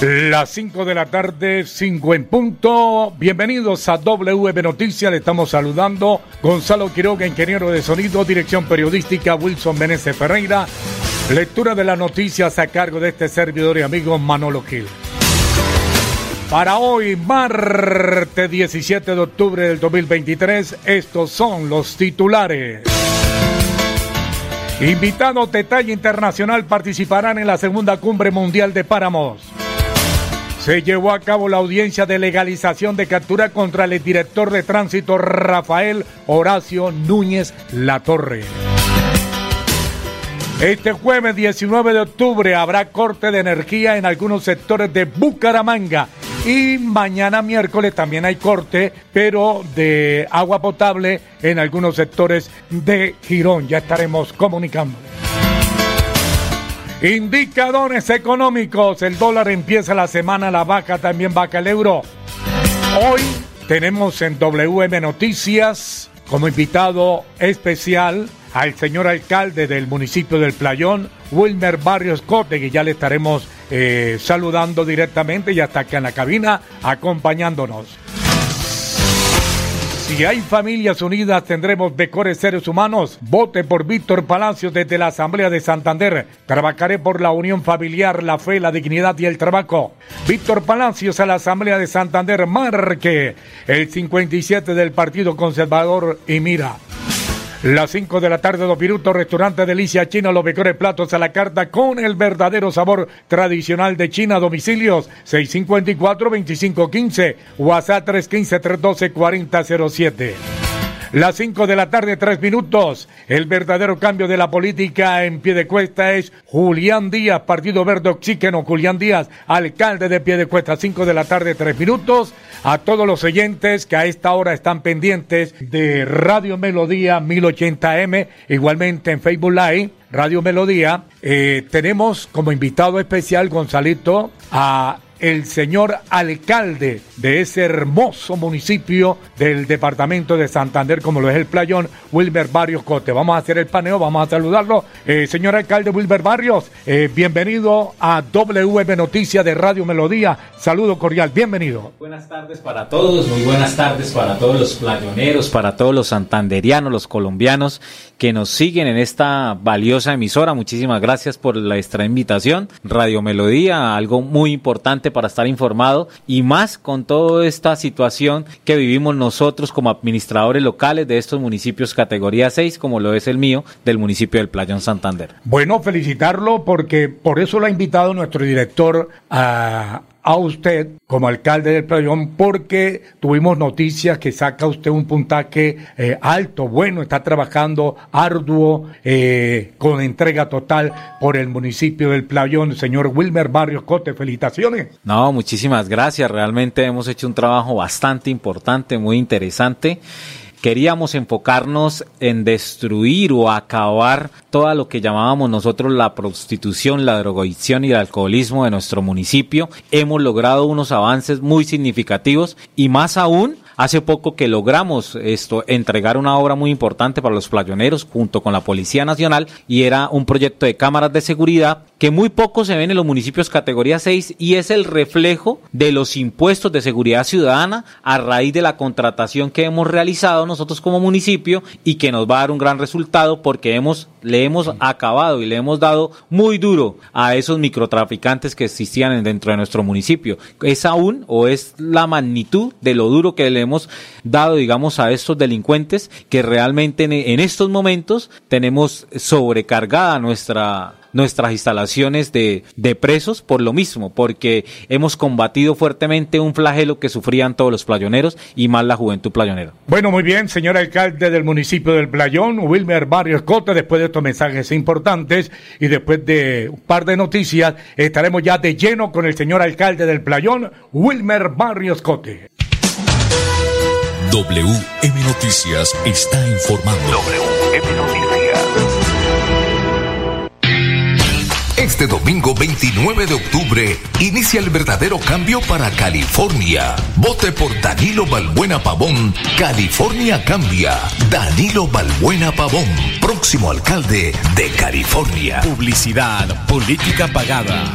Las 5 de la tarde, 5 en punto. Bienvenidos a WB Noticias. Le estamos saludando Gonzalo Quiroga, ingeniero de sonido, dirección periodística Wilson Meneses Ferreira. Lectura de las noticias a cargo de este servidor y amigo Manolo Gil. Para hoy, martes 17 de octubre del 2023, estos son los titulares. Invitados de talla internacional participarán en la segunda cumbre mundial de páramos. Se llevó a cabo la audiencia de legalización de captura contra el director de tránsito Rafael Horacio Núñez Latorre. Este jueves 19 de octubre habrá corte de energía en algunos sectores de Bucaramanga y mañana miércoles también hay corte, pero de agua potable en algunos sectores de Girón. Ya estaremos comunicando. Indicadores económicos. El dólar empieza la semana, la vaca también vaca el euro. Hoy tenemos en WM Noticias como invitado especial al señor alcalde del municipio del Playón, Wilmer Barrios Corte, que ya le estaremos eh, saludando directamente y hasta acá en la cabina acompañándonos. Si hay familias unidas, tendremos mejores seres humanos. Vote por Víctor Palacios desde la Asamblea de Santander. Trabajaré por la unión familiar, la fe, la dignidad y el trabajo. Víctor Palacios a la Asamblea de Santander. Marque el 57 del Partido Conservador y mira. Las 5 de la tarde, dos minutos, restaurante Delicia China, los mejores platos a la carta con el verdadero sabor tradicional de China. Domicilios 654-2515, WhatsApp 315-312-4007. Las 5 de la tarde, tres minutos. El verdadero cambio de la política en pie de cuesta es Julián Díaz, Partido Verde Oxígeno. Julián Díaz, alcalde de pie de cuesta. 5 de la tarde, tres minutos. A todos los oyentes que a esta hora están pendientes de Radio Melodía 1080M, igualmente en Facebook Live. Radio Melodía, eh, tenemos como invitado especial, Gonzalito, a el señor alcalde de ese hermoso municipio del departamento de Santander, como lo es el Playón, Wilber Barrios Cote. Vamos a hacer el paneo, vamos a saludarlo. Eh, señor alcalde Wilber Barrios, eh, bienvenido a WM Noticias de Radio Melodía. Saludo cordial, bienvenido. Buenas tardes para todos, muy buenas tardes para todos los playoneros, para todos los santanderianos, los colombianos que nos siguen en esta valiosa emisora. Muchísimas gracias por la extra invitación. Radio Melodía, algo muy importante para estar informado y más con toda esta situación que vivimos nosotros como administradores locales de estos municipios categoría 6, como lo es el mío, del municipio del Playón Santander. Bueno, felicitarlo porque por eso lo ha invitado nuestro director a a usted como alcalde del Playón porque tuvimos noticias que saca usted un puntaje eh, alto, bueno, está trabajando arduo, eh, con entrega total por el municipio del Playón. Señor Wilmer Barrios Cote, felicitaciones. No, muchísimas gracias. Realmente hemos hecho un trabajo bastante importante, muy interesante queríamos enfocarnos en destruir o acabar todo lo que llamábamos nosotros la prostitución, la drogadicción y el alcoholismo de nuestro municipio. Hemos logrado unos avances muy significativos y más aún Hace poco que logramos esto, entregar una obra muy importante para los playoneros junto con la Policía Nacional y era un proyecto de cámaras de seguridad que muy poco se ven en los municipios categoría 6 y es el reflejo de los impuestos de seguridad ciudadana a raíz de la contratación que hemos realizado nosotros como municipio y que nos va a dar un gran resultado porque hemos le hemos acabado y le hemos dado muy duro a esos microtraficantes que existían dentro de nuestro municipio. Es aún o es la magnitud de lo duro que le hemos dado, digamos, a estos delincuentes que realmente en, estos momentos tenemos sobrecargada nuestra nuestras instalaciones de, de presos por lo mismo, porque hemos combatido fuertemente un flagelo que sufrían todos los playoneros y más la juventud playonera. Bueno, muy bien, señor alcalde del municipio del Playón, Wilmer Barrios Cota, después de estos mensajes importantes y después de un par de noticias, estaremos ya de lleno con el señor alcalde del Playón, Wilmer Barrios Cote. WM Noticias está informando. WM Noticias. Este domingo 29 de octubre inicia el verdadero cambio para California. Vote por Danilo Balbuena Pavón. California cambia. Danilo Balbuena Pavón, próximo alcalde de California. Publicidad, política pagada.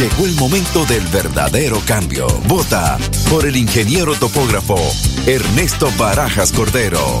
Llegó el momento del verdadero cambio. Vota por el ingeniero topógrafo Ernesto Barajas Cordero.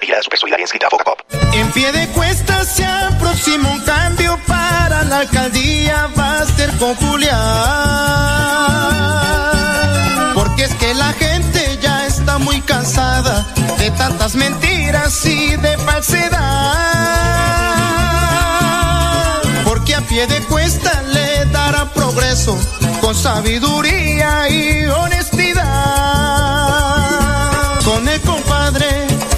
Vigilada super solidaria inscrita Pop. En pie de cuesta se aproxima un cambio para la alcaldía, va a ser popular. Porque es que la gente ya está muy cansada de tantas mentiras y de falsedad. Porque a pie de cuesta le dará progreso con sabiduría y honestidad. Con el compadre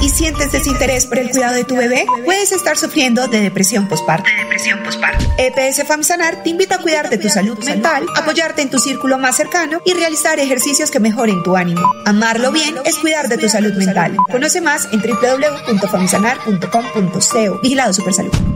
Y sientes desinterés por el cuidado de tu bebé? Puedes estar sufriendo de depresión postparto. depresión postparto. EPS Famsanar te invita a cuidar de tu salud mental, apoyarte en tu círculo más cercano y realizar ejercicios que mejoren tu ánimo. Amarlo bien es cuidar de tu salud mental. Conoce más en www.famsanar.com.co. Vigilado Supersalud.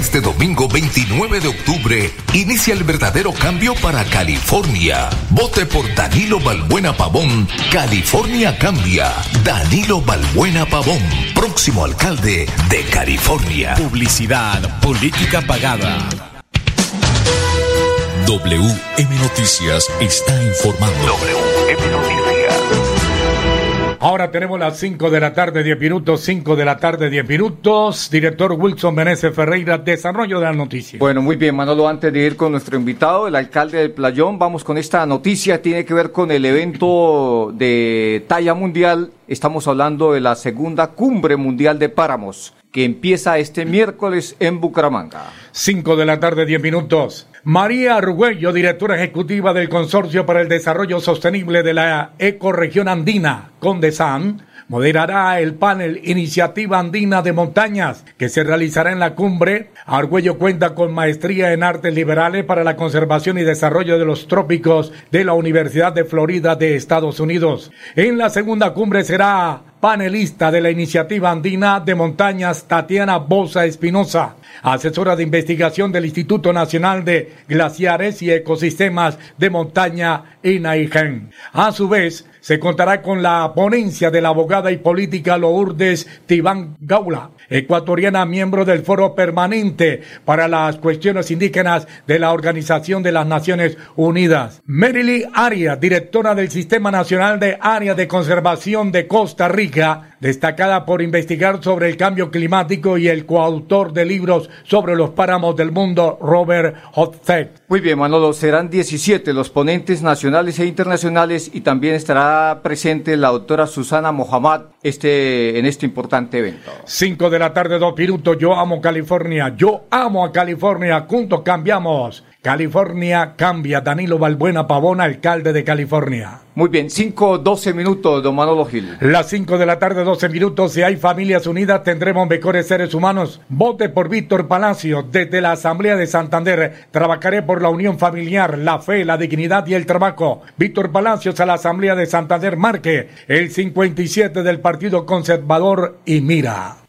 Este domingo 29 de octubre inicia el verdadero cambio para California. Vote por Danilo Balbuena Pavón. California cambia. Danilo Balbuena Pavón, próximo alcalde de California. Publicidad, política pagada. WM Noticias está informando. WM Noticias. Ahora tenemos las 5 de la tarde, 10 minutos, 5 de la tarde, 10 minutos. Director Wilson Meneses Ferreira, desarrollo de la noticia. Bueno, muy bien, Manolo, antes de ir con nuestro invitado, el alcalde del Playón, vamos con esta noticia, tiene que ver con el evento de talla mundial. Estamos hablando de la segunda cumbre mundial de páramos, que empieza este miércoles en Bucaramanga. 5 de la tarde, 10 minutos. María Argüello, directora ejecutiva del Consorcio para el Desarrollo Sostenible de la Ecorregión Andina, Condesan, moderará el panel Iniciativa Andina de Montañas que se realizará en la cumbre. Argüello cuenta con maestría en artes liberales para la conservación y desarrollo de los trópicos de la Universidad de Florida de Estados Unidos. En la segunda cumbre será panelista de la Iniciativa Andina de Montañas Tatiana Bosa Espinosa, asesora de investigación del Instituto Nacional de Glaciares y Ecosistemas de Montaña INAIGEN. A su vez, se contará con la ponencia de la abogada y política Lourdes Tibán Gaula, ecuatoriana miembro del Foro Permanente para las Cuestiones Indígenas de la Organización de las Naciones Unidas. Merily Arias, directora del Sistema Nacional de Área de Conservación de Costa Rica, destacada por investigar sobre el cambio climático y el coautor de libros sobre los páramos del mundo, Robert Hotzek. Muy bien, Manolo, serán 17 los ponentes nacionales e internacionales y también estará presente la doctora Susana Mohamed este, en este importante evento. 5 de la tarde, dos minutos. Yo amo California. Yo amo a California. Juntos cambiamos. California cambia. Danilo Balbuena Pavón, alcalde de California. Muy bien, 5, 12 minutos, don Manolo Gil. Las 5 de la tarde, 12 minutos. Si hay familias unidas, tendremos mejores seres humanos. Vote por Víctor Palacio. Desde la Asamblea de Santander, trabajaré por la unión familiar, la fe, la dignidad y el trabajo. Víctor Palacios a la Asamblea de Santander, marque el 57 del Partido Conservador y mira.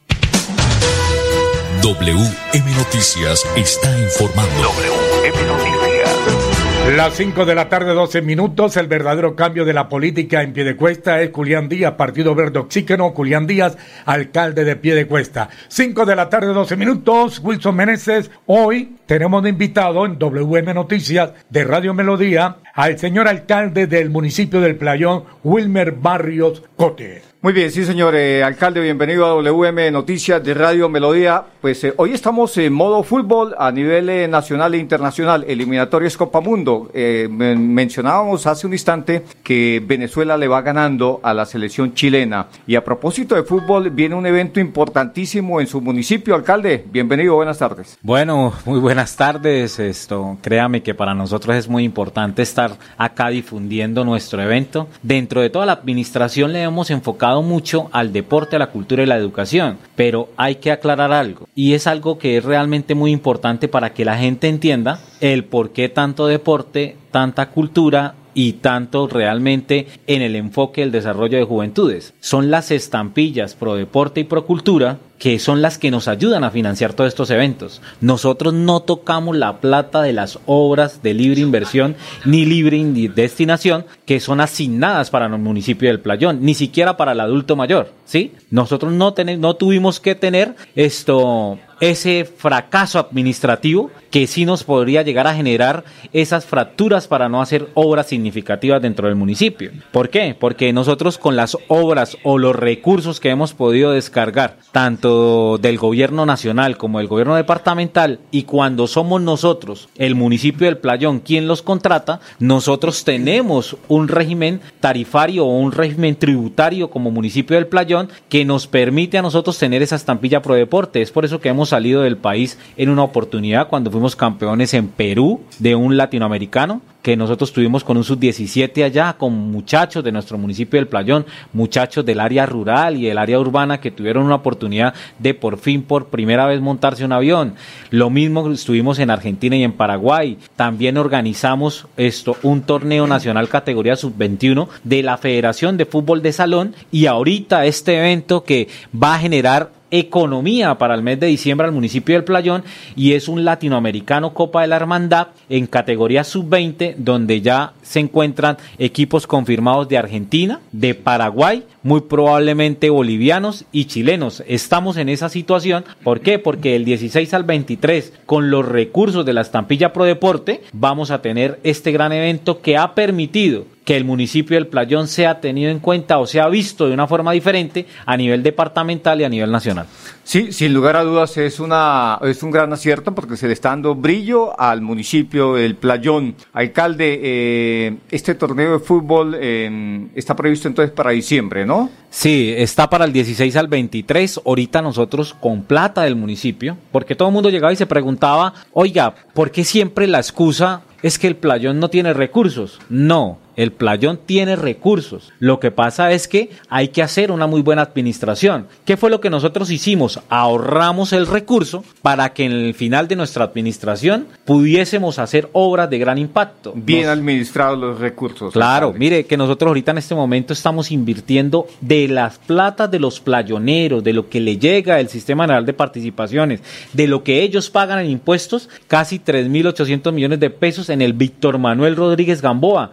WM Noticias está informando. WM Noticias. Las 5 de la tarde, 12 minutos. El verdadero cambio de la política en Piedecuesta es Julián Díaz, Partido Verde Oxígeno. Julián Díaz, alcalde de Piedecuesta. 5 de la tarde, 12 minutos. Wilson Meneses. Hoy tenemos de invitado en WM Noticias de Radio Melodía al señor alcalde del municipio del Playón, Wilmer Barrios Cote. Muy bien, sí, señor eh, alcalde, bienvenido a WM Noticias de Radio Melodía. Pues eh, hoy estamos en modo fútbol a nivel eh, nacional e internacional, eliminatorios Copa Mundo. Men- mencionábamos hace un instante que Venezuela le va ganando a la selección chilena. Y a propósito de fútbol, viene un evento importantísimo en su municipio, alcalde. Bienvenido, buenas tardes. Bueno, muy buenas tardes. Esto, créame que para nosotros es muy importante estar acá difundiendo nuestro evento. Dentro de toda la administración le hemos enfocado mucho al deporte, a la cultura y la educación, pero hay que aclarar algo y es algo que es realmente muy importante para que la gente entienda el por qué tanto deporte, tanta cultura y tanto realmente en el enfoque del desarrollo de juventudes. Son las estampillas pro deporte y pro cultura que son las que nos ayudan a financiar todos estos eventos. Nosotros no tocamos la plata de las obras de libre inversión ni libre destinación que son asignadas para el municipio del Playón, ni siquiera para el adulto mayor, ¿sí? Nosotros no tuvimos que tener esto ese fracaso administrativo que sí nos podría llegar a generar esas fracturas para no hacer obras significativas dentro del municipio. ¿Por qué? Porque nosotros con las obras o los recursos que hemos podido descargar, tanto del gobierno nacional como del gobierno departamental, y cuando somos nosotros, el municipio del Playón, quien los contrata, nosotros tenemos un régimen tarifario o un régimen tributario como municipio del Playón que nos permite a nosotros tener esa estampilla pro deporte. Es por eso que hemos salido del país en una oportunidad cuando fuimos campeones en Perú de un latinoamericano que nosotros tuvimos con un sub-17 allá, con muchachos de nuestro municipio del Playón, muchachos del área rural y del área urbana que tuvieron una oportunidad de por fin, por primera vez, montarse un avión. Lo mismo estuvimos en Argentina y en Paraguay. También organizamos esto, un torneo nacional categoría sub-21 de la Federación de Fútbol de Salón y ahorita este evento que va a generar economía para el mes de diciembre al municipio del Playón y es un latinoamericano Copa de la Hermandad en categoría sub-20 donde ya se encuentran equipos confirmados de Argentina, de Paraguay, muy probablemente bolivianos y chilenos. Estamos en esa situación, ¿por qué? Porque del 16 al 23 con los recursos de la estampilla Pro Deporte vamos a tener este gran evento que ha permitido que el municipio del Playón sea tenido en cuenta o sea visto de una forma diferente a nivel departamental y a nivel nacional. Sí, sin lugar a dudas es una es un gran acierto porque se le está dando brillo al municipio del Playón. Alcalde, eh, este torneo de fútbol eh, está previsto entonces para diciembre, ¿no? Sí, está para el 16 al 23. Ahorita nosotros con plata del municipio, porque todo el mundo llegaba y se preguntaba, oiga, ¿por qué siempre la excusa es que el playón no tiene recursos? No, el playón tiene recursos. Lo que pasa es que hay que hacer una muy buena administración. ¿Qué fue lo que nosotros hicimos? Ahorramos el recurso para que en el final de nuestra administración pudiésemos hacer obras de gran impacto. Bien administrados los recursos. Claro, mire que nosotros ahorita en este momento estamos invirtiendo de las platas de los playoneros, de lo que le llega el Sistema General de Participaciones, de lo que ellos pagan en impuestos, casi 3.800 millones de pesos en el Víctor Manuel Rodríguez Gamboa.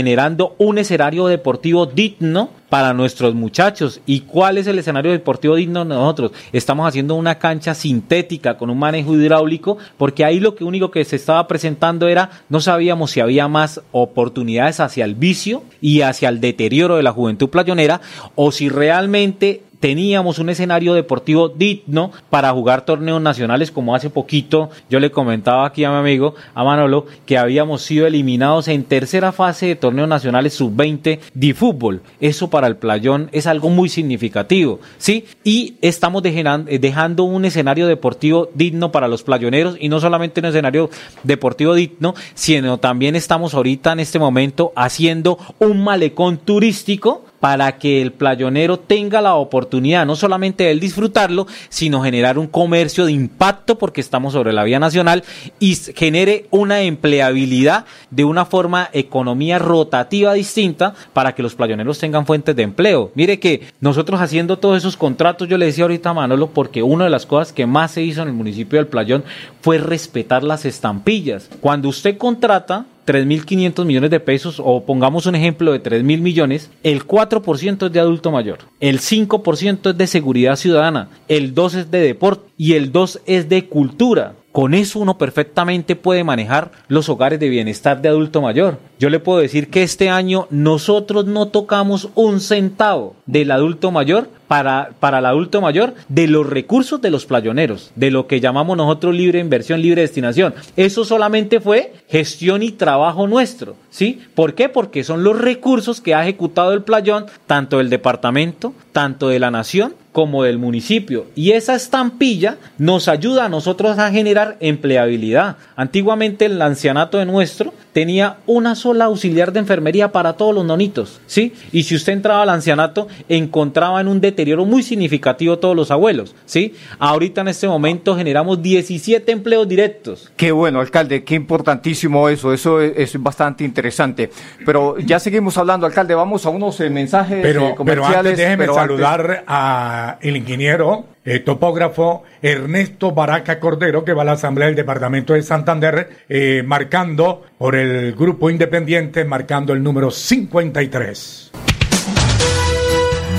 Generando un escenario deportivo digno para nuestros muchachos. ¿Y cuál es el escenario deportivo digno nosotros? Estamos haciendo una cancha sintética con un manejo hidráulico, porque ahí lo que único que se estaba presentando era, no sabíamos si había más oportunidades hacia el vicio y hacia el deterioro de la juventud playonera, o si realmente teníamos un escenario deportivo digno para jugar torneos nacionales como hace poquito yo le comentaba aquí a mi amigo, a Manolo, que habíamos sido eliminados en tercera fase de torneos nacionales sub-20 de fútbol. Eso para el playón es algo muy significativo, ¿sí? Y estamos dejando un escenario deportivo digno para los playoneros y no solamente un escenario deportivo digno, sino también estamos ahorita en este momento haciendo un malecón turístico para que el playonero tenga la oportunidad no solamente de él disfrutarlo, sino generar un comercio de impacto porque estamos sobre la vía nacional y genere una empleabilidad de una forma economía rotativa distinta para que los playoneros tengan fuentes de empleo. Mire que nosotros haciendo todos esos contratos, yo le decía ahorita a Manolo, porque una de las cosas que más se hizo en el municipio del Playón fue respetar las estampillas. Cuando usted contrata, 3.500 millones de pesos, o pongamos un ejemplo de 3.000 millones, el 4% es de adulto mayor, el 5% es de seguridad ciudadana, el 2% es de deporte y el 2% es de cultura. Con eso uno perfectamente puede manejar los hogares de bienestar de adulto mayor. Yo le puedo decir que este año nosotros no tocamos un centavo del adulto mayor para, para el adulto mayor de los recursos de los playoneros, de lo que llamamos nosotros libre inversión, libre destinación. Eso solamente fue gestión y trabajo nuestro, ¿sí? ¿Por qué? Porque son los recursos que ha ejecutado el playón, tanto del departamento, tanto de la nación, como del municipio. Y esa estampilla nos ayuda a nosotros a generar empleabilidad. Antiguamente el ancianato de nuestro tenía una sola auxiliar de enfermería para todos los nonitos, ¿sí? Y si usted entraba al ancianato, encontraba en un deterioro muy significativo todos los abuelos, ¿sí? Ahorita en este momento generamos 17 empleos directos. Qué bueno, alcalde, qué importantísimo eso, eso es, bastante interesante. Pero ya seguimos hablando, alcalde, vamos a unos eh, mensajes pero, eh, comerciales. Pero antes déjeme saludar a el ingeniero eh, topógrafo Ernesto Baraca Cordero, que va a la Asamblea del Departamento de Santander, eh, marcando por el Grupo Independiente, marcando el número 53.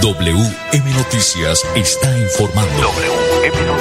WM Noticias está informando. WM Noticias.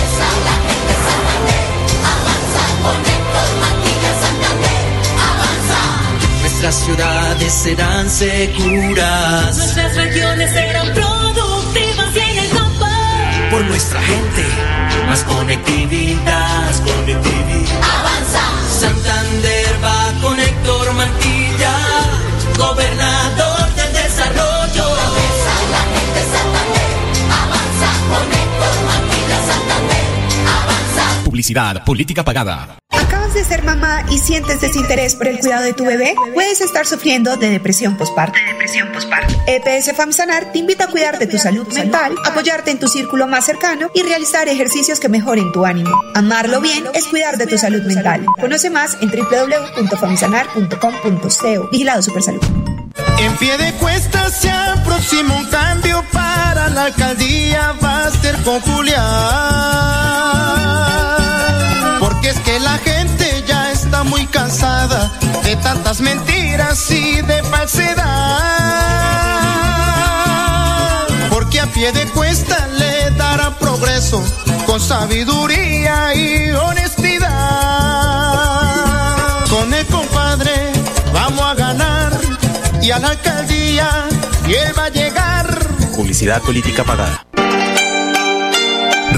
Nuestras ciudades serán seguras. Nuestras regiones serán productivas y en el campo. Por nuestra gente, más conectividad. Más conectividad. Avanza. Santander va con Héctor Mantilla, gobernador del desarrollo. Avanza la gente Santander. Avanza con Héctor Mantilla, Santander. Avanza. Publicidad, política pagada ser mamá y sientes desinterés por el cuidado de tu bebé, puedes estar sufriendo de depresión postparto. depresión postparto. EPS Famsanar te invita a cuidar de tu salud mental, apoyarte en tu círculo más cercano y realizar ejercicios que mejoren tu ánimo. Amarlo bien es cuidar de tu salud mental. Conoce más en www.famsanar.com.co. Vigilado Supersalud. En pie de cuesta se aproxima un cambio para la alcaldía va a ser con Julián. Tantas mentiras y de falsedad. Porque a pie de cuesta le dará progreso con sabiduría y honestidad. Con el compadre vamos a ganar y a la alcaldía y va a llegar. Publicidad política pagada.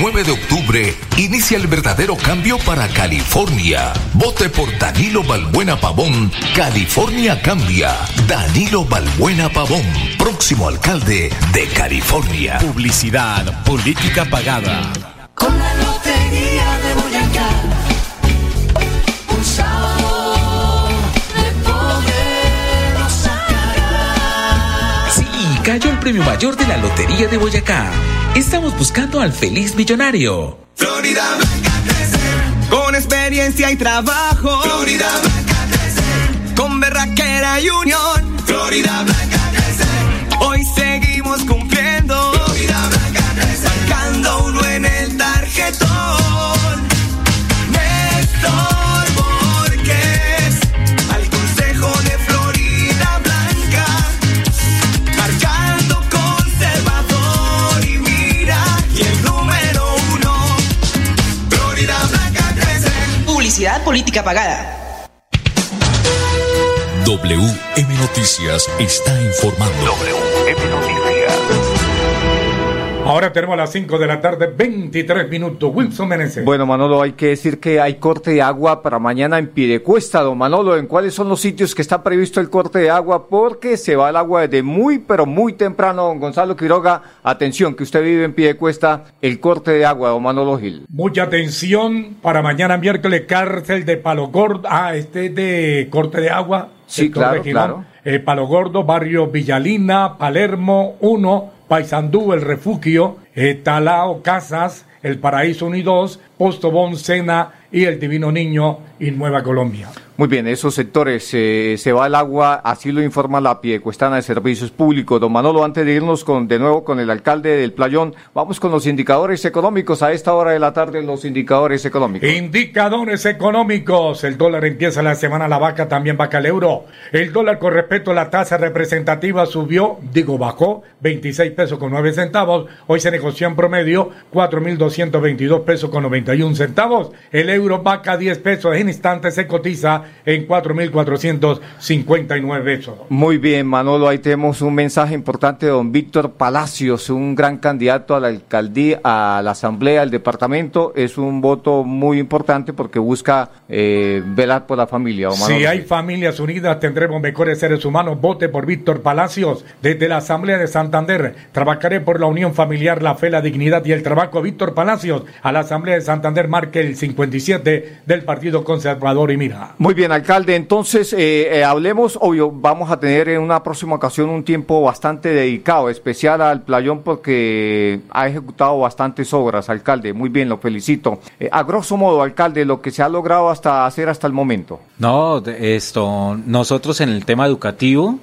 9 de octubre inicia el verdadero cambio para California. Vote por Danilo Balbuena Pavón. California cambia. Danilo Balbuena Pavón, próximo alcalde de California. Publicidad, política pagada. Con la lotería de Boyacá. Un sábado de poder. Sí, cayó el premio mayor de la lotería de Boyacá Estamos buscando al feliz millonario. Florida Blanca crecer, con experiencia y trabajo. Florida Blanca crecer, con berraquera y unión. Florida Blanca Publicidad política pagada. WM Noticias está informando. WM Noticias. Ahora tenemos a las 5 de la tarde, 23 minutos. Wilson Meneses. Bueno, Manolo, hay que decir que hay corte de agua para mañana en Piedecuesta, don Manolo. ¿En cuáles son los sitios que está previsto el corte de agua? Porque se va el agua desde muy, pero muy temprano, don Gonzalo Quiroga. Atención, que usted vive en Piedecuesta, el corte de agua, don Manolo Gil. Mucha atención para mañana miércoles, cárcel de Palo Gordo. Ah, este es de corte de agua. Sí, claro, regional. claro. Eh, Palo Gordo, barrio Villalina, Palermo 1, Paysandú, El Refugio, eh, Talao, Casas, El Paraíso 1 y 2, Postobón, Sena y El Divino Niño y Nueva Colombia. Muy bien, esos sectores eh, se va el agua, así lo informa la Piedecuestana de Servicios Públicos. Don Manolo, antes de irnos con, de nuevo con el alcalde del Playón, vamos con los indicadores económicos. A esta hora de la tarde, los indicadores económicos. Indicadores económicos. El dólar empieza la semana, la vaca también vaca el euro. El dólar con respecto a la tasa representativa subió, digo bajó, 26 pesos con 9 centavos. Hoy se negoció en promedio 4.222 pesos con 91 centavos. El euro vaca 10 pesos. En instantes se cotiza en 4.459 pesos. Muy bien, Manolo, ahí tenemos un mensaje importante de don Víctor Palacios, un gran candidato a la alcaldía, a la asamblea del departamento. Es un voto muy importante porque busca eh, velar por la familia. don. Si hay familias unidas, tendremos mejores seres humanos. Vote por Víctor Palacios. Desde la Asamblea de Santander, trabajaré por la unión familiar, la fe, la dignidad y el trabajo. Víctor Palacios, a la Asamblea de Santander, marque el 57 del Partido Conservador y mira. Muy bien, alcalde. Entonces, eh, eh, hablemos, obvio, vamos a tener en una próxima ocasión un tiempo bastante dedicado, especial al playón, porque ha ejecutado bastantes obras, alcalde. Muy bien, lo felicito. Eh, a grosso modo, alcalde, lo que se ha logrado hasta hacer hasta el momento. No, de- esto, nosotros en el tema educativo,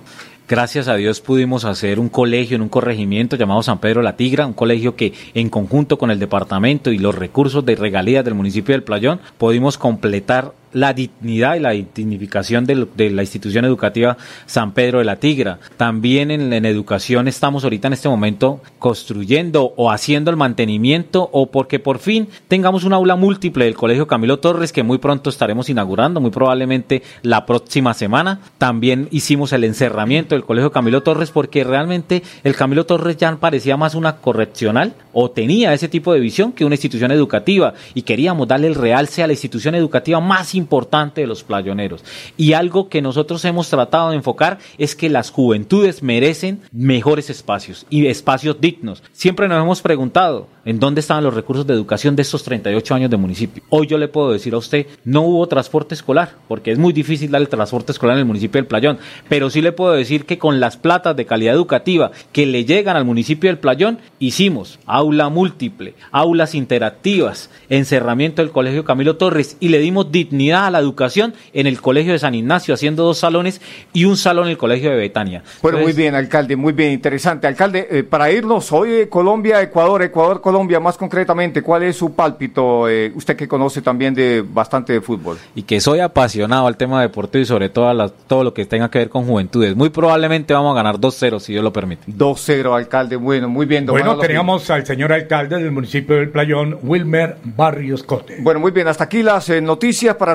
gracias a Dios pudimos hacer un colegio en un corregimiento llamado San Pedro La Tigra, un colegio que en conjunto con el departamento y los recursos de regalías del municipio del Playón, pudimos completar la dignidad y la dignificación del- de, la institución educativa San Pedro de la Tigra. También en, en educación estamos ahorita en este momento construyendo o haciendo el mantenimiento o porque por fin tengamos un aula múltiple del Colegio Camilo Torres que muy pronto estaremos inaugurando, muy probablemente la próxima semana. También hicimos el encerramiento del Colegio Camilo Torres porque realmente el Camilo Torres ya parecía más una correccional o tenía ese tipo de visión que una institución educativa y queríamos darle el realce a la institución educativa más importante importante de los playoneros. Y algo que nosotros hemos tratado de enfocar es que las juventudes merecen mejores espacios y espacios dignos. Siempre nos hemos preguntado en dónde estaban los recursos de educación de estos 38 años de municipio. Hoy yo le puedo decir a usted, no hubo transporte escolar, porque es muy difícil dar el transporte escolar en el municipio del Playón, pero sí le puedo decir que con las platas de calidad educativa que le llegan al municipio del Playón, hicimos aula múltiple, aulas interactivas, encerramiento del Colegio Camilo Torres y le dimos dignidad a la educación en el Colegio de San Ignacio, haciendo dos salones y un salón en el Colegio de Betania. Bueno, muy bien, alcalde, muy bien, interesante. Alcalde, eh, para irnos hoy de Colombia, Ecuador, Ecuador, Colombia, más concretamente, ¿cuál es su pálpito? Eh, usted que conoce también de bastante de fútbol. Y que soy apasionado al tema deportivo y sobre todo a la- todo lo que tenga que ver con juventudes. Muy probablemente vamos a ganar 2-0 si Dios lo permite. 2-0, alcalde, bueno, muy bien. Bueno, Manolo teníamos al señor alcalde del municipio del Playón, Wilmer Barrios Cote. Bueno, muy bien, hasta aquí las eh, noticias para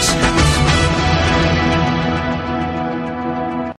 WM Noticias.